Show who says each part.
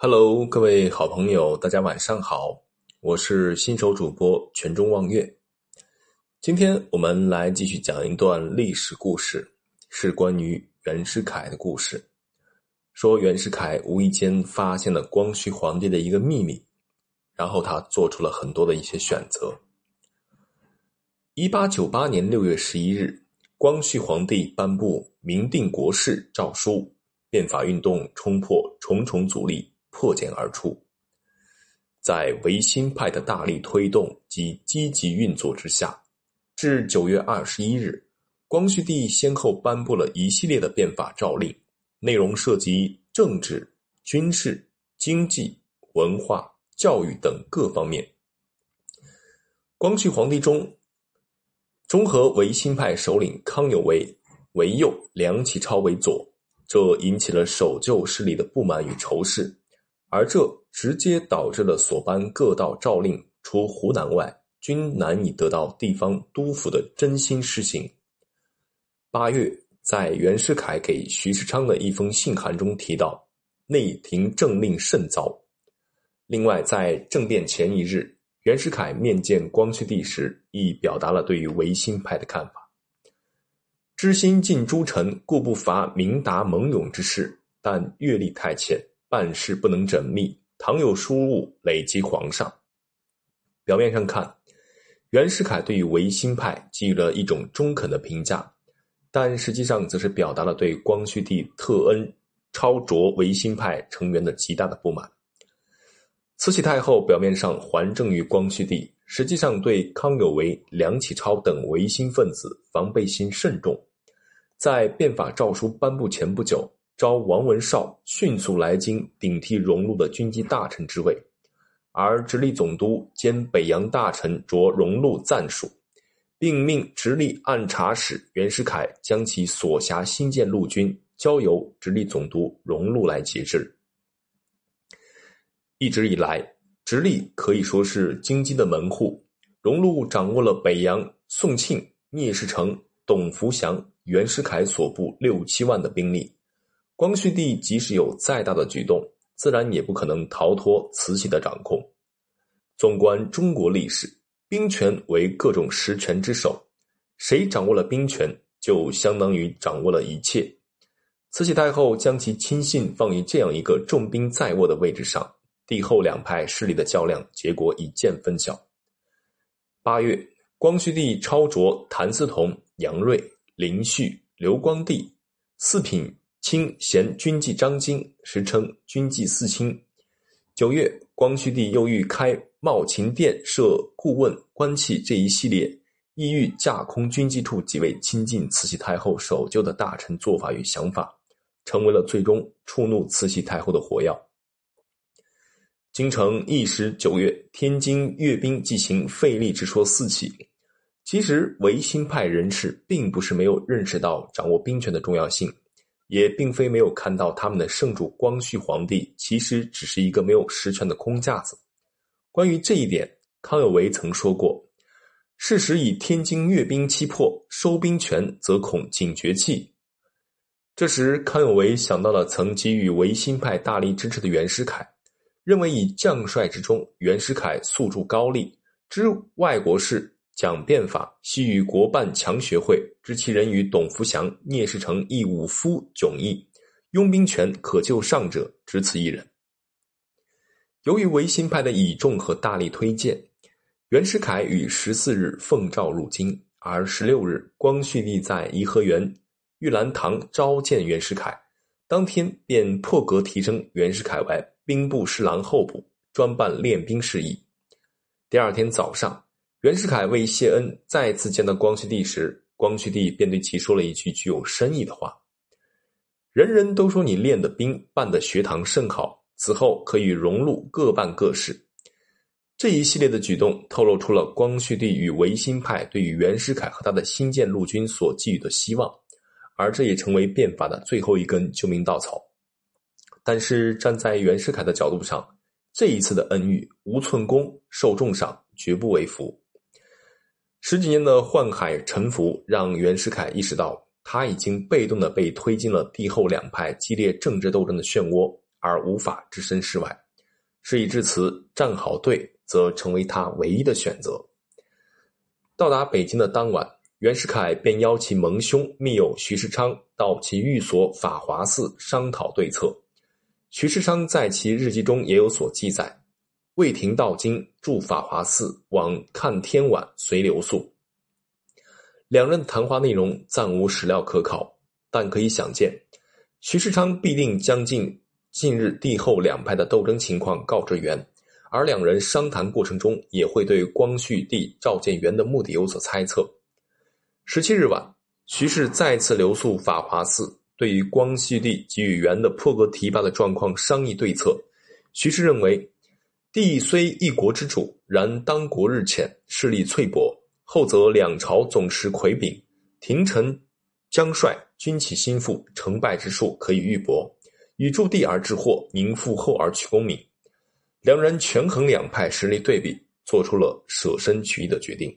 Speaker 1: Hello，各位好朋友，大家晚上好，我是新手主播全中望月。今天我们来继续讲一段历史故事，是关于袁世凯的故事。说袁世凯无意间发现了光绪皇帝的一个秘密，然后他做出了很多的一些选择。一八九八年六月十一日，光绪皇帝颁布明定国事诏书，变法运动冲破重重阻力。破茧而出，在维新派的大力推动及积极运作之下，至九月二十一日，光绪帝先后颁布了一系列的变法诏令，内容涉及政治、军事、经济、文化、教育等各方面。光绪皇帝中，中和维新派首领康有为为右，梁启超为左，这引起了守旧势力的不满与仇视。而这直接导致了所颁各道诏令，除湖南外，均难以得到地方督抚的真心实行。八月，在袁世凯给徐世昌的一封信函中提到，内廷政令甚糟。另外，在政变前一日，袁世凯面见光绪帝时，亦表达了对于维新派的看法：知心尽诸臣，故不乏明达猛勇之士，但阅历太浅。办事不能缜密，倘有疏误，累及皇上。表面上看，袁世凯对于维新派给予了一种中肯的评价，但实际上则是表达了对光绪帝特恩超卓维新派成员的极大的不满。慈禧太后表面上还政于光绪帝，实际上对康有为、梁启超等维新分子防备心甚重。在变法诏书颁布前不久。召王文绍迅速来京顶替荣禄的军机大臣之位，而直隶总督兼北洋大臣着荣禄暂署，并命直隶按察使袁世凯将其所辖新建陆军交由直隶总督荣禄来节制。一直以来，直隶可以说是京畿的门户，荣禄掌握了北洋宋庆、聂士成、董福祥、袁世凯所部六七万的兵力。光绪帝即使有再大的举动，自然也不可能逃脱慈禧的掌控。纵观中国历史，兵权为各种实权之首，谁掌握了兵权，就相当于掌握了一切。慈禧太后将其亲信放于这样一个重兵在握的位置上，帝后两派势力的较量结果已见分晓。八月，光绪帝超擢谭嗣同、杨锐、林旭、刘光第四品。清衔军纪章京，时称军纪四卿。九月，光绪帝又欲开茂勤殿设顾问官契这一系列，意欲架空军机处几位亲近慈禧太后守旧的大臣做法与想法，成为了最终触怒慈禧太后的火药。京城一时九月，天津阅兵进行废立之说四起。其实，维新派人士并不是没有认识到掌握兵权的重要性。也并非没有看到他们的圣主光绪皇帝其实只是一个没有实权的空架子。关于这一点，康有为曾说过：“事实以天津阅兵期迫，收兵权则恐警觉气。”这时，康有为想到了曾给予维新派大力支持的袁世凯，认为以将帅之中，袁世凯素著高丽，知外国事。讲变法，西与国办强学会，知其人与董福祥、聂士成亦武夫迥异，拥兵权可救上者，只此一人。由于维新派的倚重和大力推荐，袁世凯于十四日奉诏入京，而十六日，光绪帝在颐和园玉兰堂召见袁世凯，当天便破格提升袁世凯为兵部侍郎候补，专办练兵事宜。第二天早上。袁世凯为谢恩，再次见到光绪帝时，光绪帝便对其说了一句具有深意的话：“人人都说你练的兵办的学堂甚好，此后可以荣禄各办各事。”这一系列的举动透露出了光绪帝与维新派对于袁世凯和他的新建陆军所寄予的希望，而这也成为变法的最后一根救命稻草。但是站在袁世凯的角度上，这一次的恩遇，无寸功，受重赏，绝不为福。十几年的宦海沉浮，让袁世凯意识到，他已经被动的被推进了帝后两派激烈政治斗争的漩涡，而无法置身事外。事已至此，站好队则成为他唯一的选择。到达北京的当晚，袁世凯便邀其盟兄密友徐世昌到其寓所法华寺商讨对策。徐世昌在其日记中也有所记载：魏廷到京住法华寺，往看天晚随留宿。两人谈话内容暂无史料可考，但可以想见，徐世昌必定将近近日帝后两派的斗争情况告知袁，而两人商谈过程中也会对光绪帝召见袁的目的有所猜测。十七日晚，徐氏再次留宿法华寺。对于光绪帝给予元的破格提拔的状况商议对策，徐氏认为，帝虽一国之主，然当国日浅，势力脆薄，后则两朝总持魁柄，廷臣将帅军起心腹，成败之术可以预搏，与助帝而治祸，宁复后而取功名。两人权衡两派实力对比，做出了舍身取义的决定。